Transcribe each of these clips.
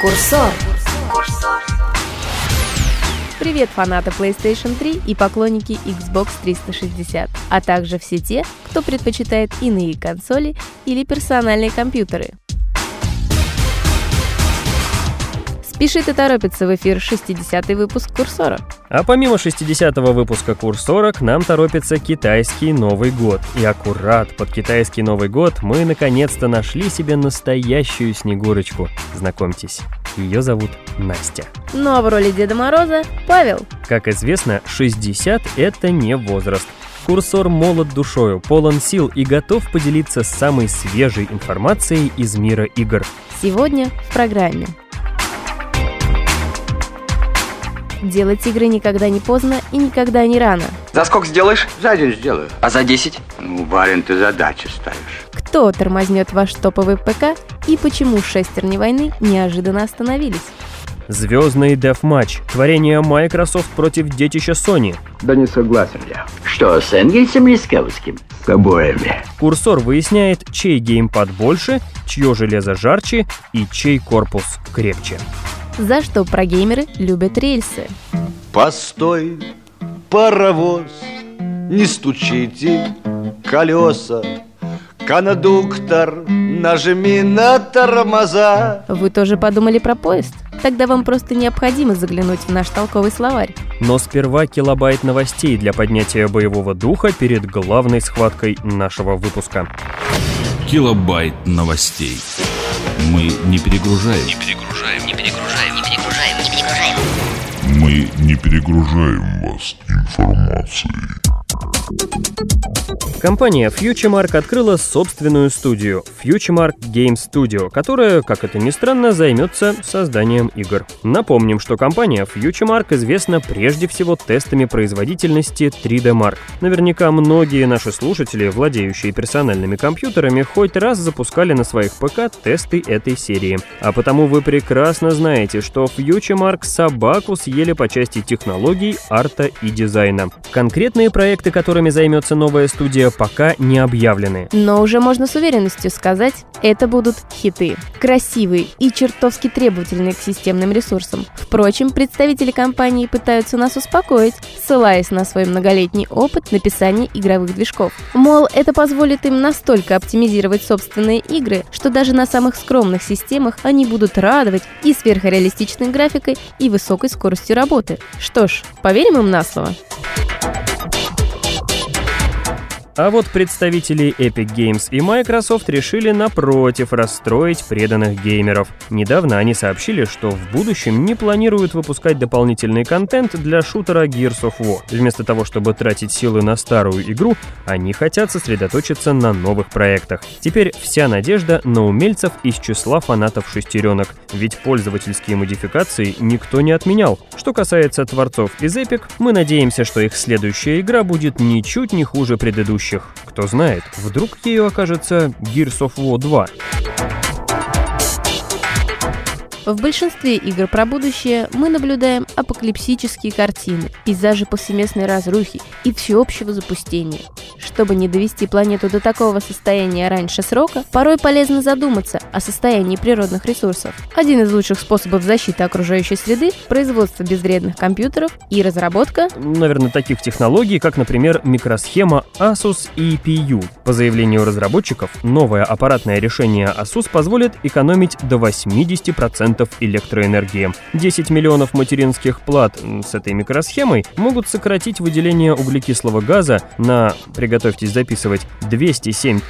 Курсор. Привет, фанаты PlayStation 3 и поклонники Xbox 360, а также все те, кто предпочитает иные консоли или персональные компьютеры. Спешит и торопится в эфир 60-й выпуск Курсора. А помимо 60-го выпуска Курсора к нам торопится китайский Новый год. И аккурат под китайский Новый год мы наконец-то нашли себе настоящую Снегурочку. Знакомьтесь, ее зовут Настя. Ну а в роли Деда Мороза Павел. Как известно, 60 — это не возраст. Курсор молод душою, полон сил и готов поделиться самой свежей информацией из мира игр. Сегодня в программе. Делать игры никогда не поздно и никогда не рано. За сколько сделаешь? За день сделаю. А за 10? Ну, барин, ты задачи ставишь. Кто тормознет ваш топовый ПК и почему шестерни войны неожиданно остановились? Звездный деф-матч. Творение Microsoft против детища Sony. Да не согласен я. Что, с Энгельсом или с Кавским? С обоими. Курсор выясняет, чей геймпад больше, чье железо жарче и чей корпус крепче. За что прогеймеры любят рельсы? Постой, паровоз, не стучите колеса. Кондуктор, нажми на тормоза. Вы тоже подумали про поезд? Тогда вам просто необходимо заглянуть в наш толковый словарь. Но сперва килобайт новостей для поднятия боевого духа перед главной схваткой нашего выпуска. Килобайт новостей. Мы не перегружаем. Не перегружаем. Не перегружаем. Мы не перегружаем вас информацией. Компания FutureMark открыла собственную студию FutureMark Game Studio, которая, как это ни странно, займется созданием игр. Напомним, что компания FutureMark известна прежде всего тестами производительности 3D Mark. Наверняка многие наши слушатели, владеющие персональными компьютерами, хоть раз запускали на своих ПК тесты этой серии. А потому вы прекрасно знаете, что FutureMark собаку съели по части технологий, арта и дизайна. Конкретные проекты, которыми займется новая студия, пока не объявлены. Но уже можно с уверенностью сказать, это будут хиты. Красивые и чертовски требовательные к системным ресурсам. Впрочем, представители компании пытаются нас успокоить, ссылаясь на свой многолетний опыт написания игровых движков. Мол, это позволит им настолько оптимизировать собственные игры, что даже на самых скромных системах они будут радовать и сверхреалистичной графикой, и высокой скоростью работы. Что ж, поверим им на слово. А вот представители Epic Games и Microsoft решили напротив расстроить преданных геймеров. Недавно они сообщили, что в будущем не планируют выпускать дополнительный контент для шутера Gears of War. Вместо того, чтобы тратить силы на старую игру, они хотят сосредоточиться на новых проектах. Теперь вся надежда на умельцев из числа фанатов шестеренок, ведь пользовательские модификации никто не отменял. Что касается творцов из Epic, мы надеемся, что их следующая игра будет ничуть не хуже предыдущей кто знает, вдруг ею окажется Gears of War 2. В большинстве игр про будущее мы наблюдаем апокалипсические картины, пейзажи повсеместной разрухи и всеобщего запустения. Чтобы не довести планету до такого состояния раньше срока, порой полезно задуматься о состоянии природных ресурсов. Один из лучших способов защиты окружающей среды – производство безвредных компьютеров и разработка, Наверное, таких технологий, как, например, микросхема Asus EPU. По заявлению разработчиков, новое аппаратное решение Asus позволит экономить до 80% электроэнергии. 10 миллионов материнских плат с этой микросхемой могут сократить выделение углекислого газа на, приготовьтесь записывать, 207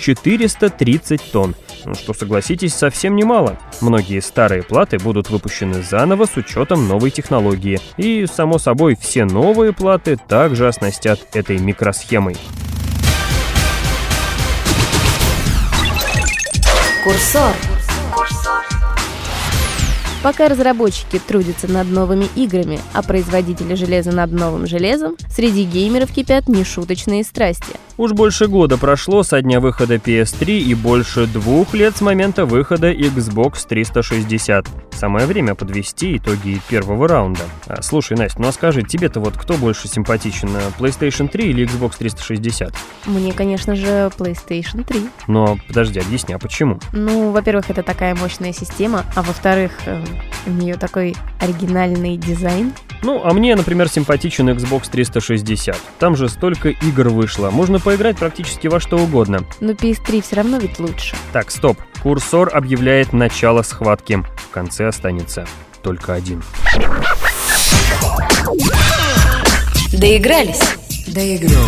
430 тонн. Ну, Что, согласитесь, совсем немало. Многие старые платы будут выпущены заново с учетом новой технологии. И, само собой, все новые платы также оснастят этой микросхемой. Курсор. Пока разработчики трудятся над новыми играми, а производители железа над новым железом, среди геймеров кипят нешуточные страсти. Уж больше года прошло со дня выхода PS3 и больше двух лет с момента выхода Xbox 360. Самое время подвести итоги первого раунда. А, слушай, Настя, ну а скажи, тебе-то вот кто больше симпатичен, э, PlayStation 3 или Xbox 360? Мне, конечно же, PlayStation 3. Но подожди, объясни, а почему? Ну, во-первых, это такая мощная система, а во-вторых, э, у нее такой оригинальный дизайн. Ну, а мне, например, симпатичен Xbox 360. Там же столько игр вышло, можно поиграть практически во что угодно. Но PS3 все равно ведь лучше. Так, стоп. Курсор объявляет начало схватки. В конце останется только один. Доигрались? Доиграл.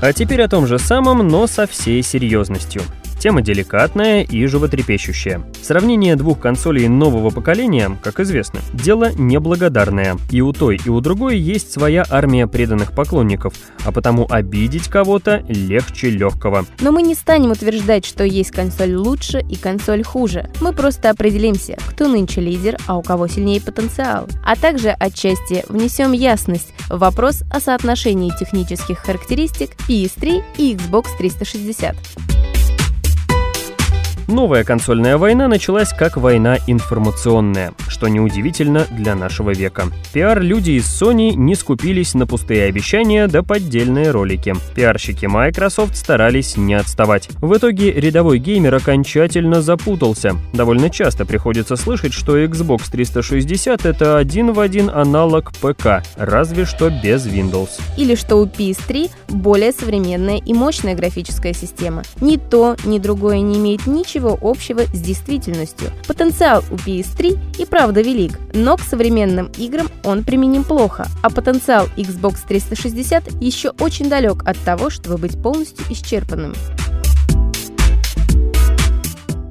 А теперь о том же самом, но со всей серьезностью. Тема деликатная и животрепещущая. Сравнение двух консолей нового поколения, как известно, дело неблагодарное. И у той, и у другой есть своя армия преданных поклонников, а потому обидеть кого-то легче легкого. Но мы не станем утверждать, что есть консоль лучше и консоль хуже. Мы просто определимся, кто нынче лидер, а у кого сильнее потенциал. А также отчасти внесем ясность в вопрос о соотношении технических характеристик PS3 и Xbox 360. Новая консольная война началась как война информационная, что неудивительно для нашего века. Пиар-люди из Sony не скупились на пустые обещания да поддельные ролики. Пиарщики Microsoft старались не отставать. В итоге рядовой геймер окончательно запутался. Довольно часто приходится слышать, что Xbox 360 это один в один аналог ПК, разве что без Windows. Или что у PS3 более современная и мощная графическая система. Ни то, ни другое не имеет ничего ничего общего с действительностью. Потенциал у PS3 и правда велик, но к современным играм он применим плохо, а потенциал Xbox 360 еще очень далек от того, чтобы быть полностью исчерпанным.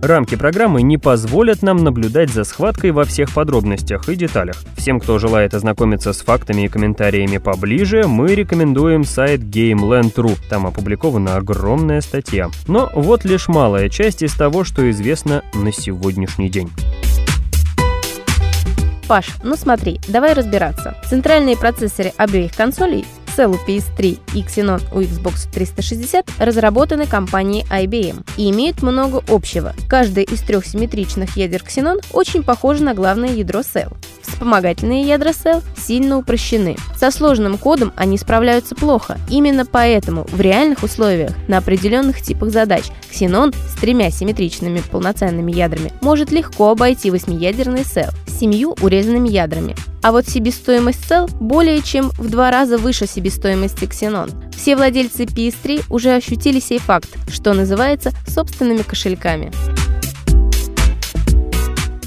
Рамки программы не позволят нам наблюдать за схваткой во всех подробностях и деталях. Всем, кто желает ознакомиться с фактами и комментариями поближе, мы рекомендуем сайт GameLand.ru. Там опубликована огромная статья. Но вот лишь малая часть из того, что известно на сегодняшний день. Паш, ну смотри, давай разбираться. Центральные процессоры обеих консолей Cell у PS3 и Xenon у Xbox 360 разработаны компанией IBM и имеют много общего. Каждая из трех симметричных ядер Xenon очень похожа на главное ядро Cell. Вспомогательные ядра Cell сильно упрощены. Со сложным кодом они справляются плохо. Именно поэтому в реальных условиях на определенных типах задач Xenon с тремя симметричными полноценными ядрами может легко обойти восьмиядерный Cell семью урезанными ядрами. А вот себестоимость Cell более чем в два раза выше себестоимости Xenon. Все владельцы PS3 уже ощутили сей факт, что называется собственными кошельками.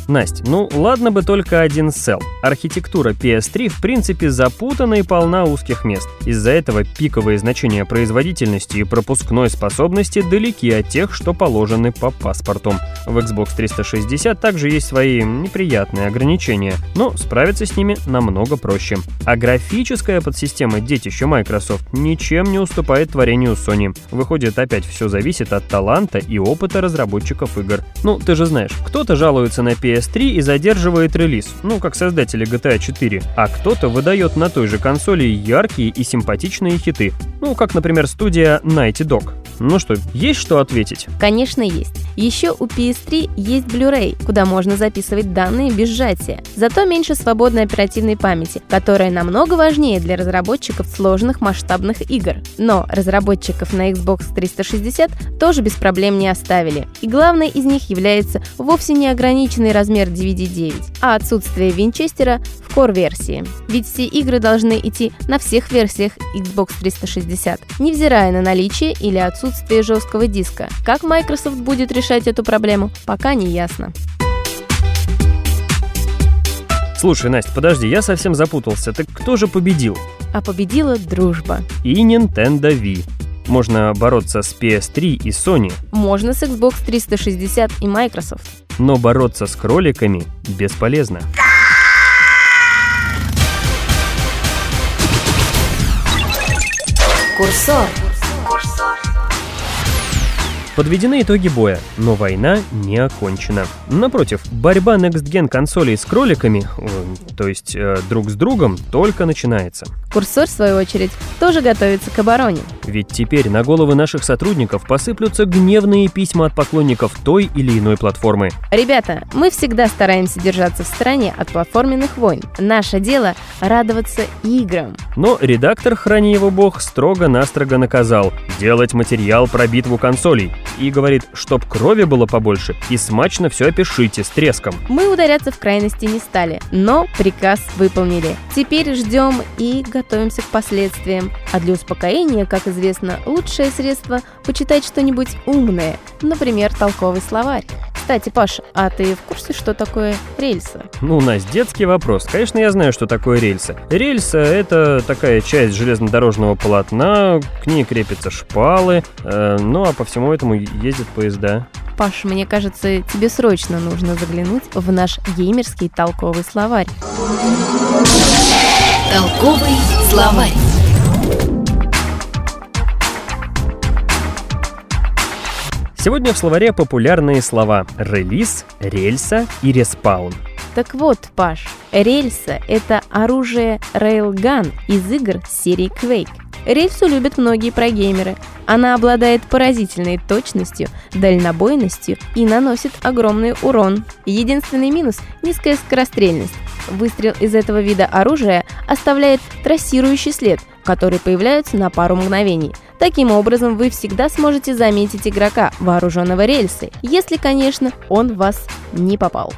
Настя, ну ладно бы только один сел. Архитектура PS3 в принципе запутана и полна узких мест. Из-за этого пиковые значения производительности и пропускной способности далеки от тех, что положены по паспорту. В Xbox 360 также есть свои неприятные ограничения, но справиться с ними намного проще. А графическая подсистема детища Microsoft ничем не уступает творению Sony. Выходит, опять все зависит от таланта и опыта разработчиков игр. Ну, ты же знаешь, кто-то жалуется на PS PS3 и задерживает релиз, ну как создатели GTA 4, а кто-то выдает на той же консоли яркие и симпатичные хиты, ну как, например, студия Nighty Dog. Ну что, есть что ответить? Конечно, есть. Еще у PS3 есть Blu-ray, куда можно записывать данные без сжатия. Зато меньше свободной оперативной памяти, которая намного важнее для разработчиков сложных масштабных игр. Но разработчиков на Xbox 360 тоже без проблем не оставили. И главной из них является вовсе не ограниченный размер DVD-9, а отсутствие винчестера в Core-версии. Ведь все игры должны идти на всех версиях Xbox 360, невзирая на наличие или отсутствие жесткого диска. Как Microsoft будет решать эту проблему, пока не ясно. Слушай, Настя, подожди, я совсем запутался. Так кто же победил? А победила дружба. И Nintendo Wii. Можно бороться с PS3 и Sony. Можно с Xbox 360 и Microsoft. Но бороться с кроликами бесполезно. Курсор. Подведены итоги боя, но война не окончена. Напротив, борьба Next Gen консолей с кроликами, э, то есть э, друг с другом, только начинается. Курсор, в свою очередь, тоже готовится к обороне. Ведь теперь на головы наших сотрудников посыплются гневные письма от поклонников той или иной платформы. Ребята, мы всегда стараемся держаться в стороне от платформенных войн. Наше дело — радоваться играм. Но редактор, храни его бог, строго-настрого наказал делать материал про битву консолей. И говорит, чтоб крови было побольше, и смачно все опишите с треском. Мы ударяться в крайности не стали, но приказ выполнили. Теперь ждем и готовимся к последствиям. А для успокоения, как известно, лучшее средство – почитать что-нибудь умное, например, толковый словарь. Кстати, Паш, а ты в курсе, что такое рельсы? Ну, у нас детский вопрос. Конечно, я знаю, что такое рельсы. Рельса — это такая часть железнодорожного полотна, к ней крепятся шпалы, э, ну а по всему этому ездят поезда. Паш, мне кажется, тебе срочно нужно заглянуть в наш геймерский толковый словарь. Толковый словарь. Сегодня в словаре популярные слова «релиз», «рельса» и «респаун». Так вот, Паш, рельса — это оружие Railgun из игр серии Quake. Рельсу любят многие прогеймеры. Она обладает поразительной точностью, дальнобойностью и наносит огромный урон. Единственный минус – низкая скорострельность. Выстрел из этого вида оружия оставляет трассирующий след, который появляется на пару мгновений. Таким образом, вы всегда сможете заметить игрока, вооруженного рельсой, если, конечно, он в вас не попал.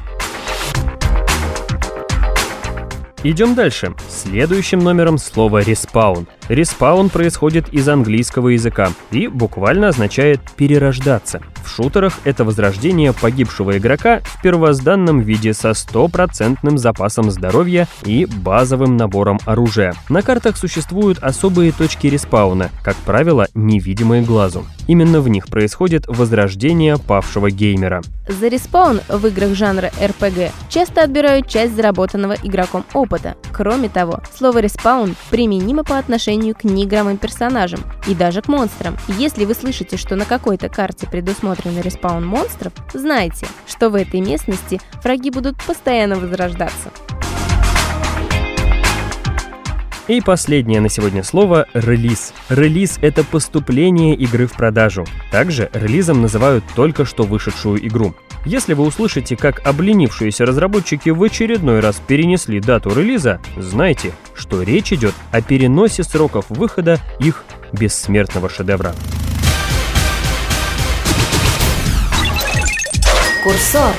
Идем дальше. Следующим номером слово «респаун». Респаун происходит из английского языка и буквально означает «перерождаться». В шутерах это возрождение погибшего игрока в первозданном виде со стопроцентным запасом здоровья и базовым набором оружия. На картах существуют особые точки респауна, как правило, невидимые глазу. Именно в них происходит возрождение павшего геймера. За респаун в играх жанра RPG часто отбирают часть заработанного игроком опыта. Кроме того, слово респаун применимо по отношению к неигровым персонажам и даже к монстрам. Если вы слышите, что на какой-то карте предусмотрен респаун монстров, знайте, что в этой местности враги будут постоянно возрождаться. И последнее на сегодня слово – релиз. Релиз – это поступление игры в продажу. Также релизом называют только что вышедшую игру. Если вы услышите, как обленившиеся разработчики в очередной раз перенесли дату релиза, знайте, что речь идет о переносе сроков выхода их бессмертного шедевра. Курсор.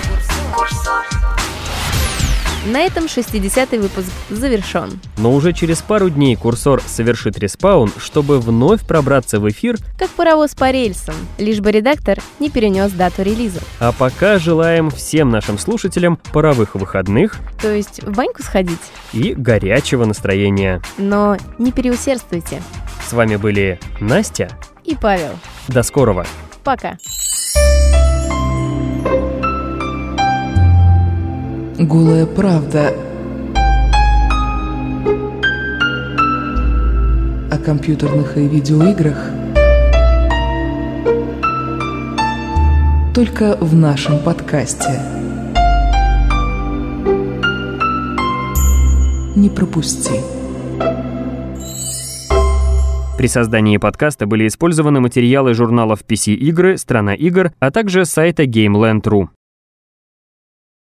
На этом 60-й выпуск завершен. Но уже через пару дней курсор совершит респаун, чтобы вновь пробраться в эфир, Как паровоз по рельсам, лишь бы редактор не перенес дату релиза. а пока желаем всем нашим слушателям паровых выходных То есть в баньку сходить. и горячего настроения. Но не переусердствуйте. С вами были Настя. И Павел. До скорого. Пока. Голая правда о компьютерных и видеоиграх только в нашем подкасте. Не пропусти. При создании подкаста были использованы материалы журналов PC Игры, Страна игр, а также сайта GameLand.ru.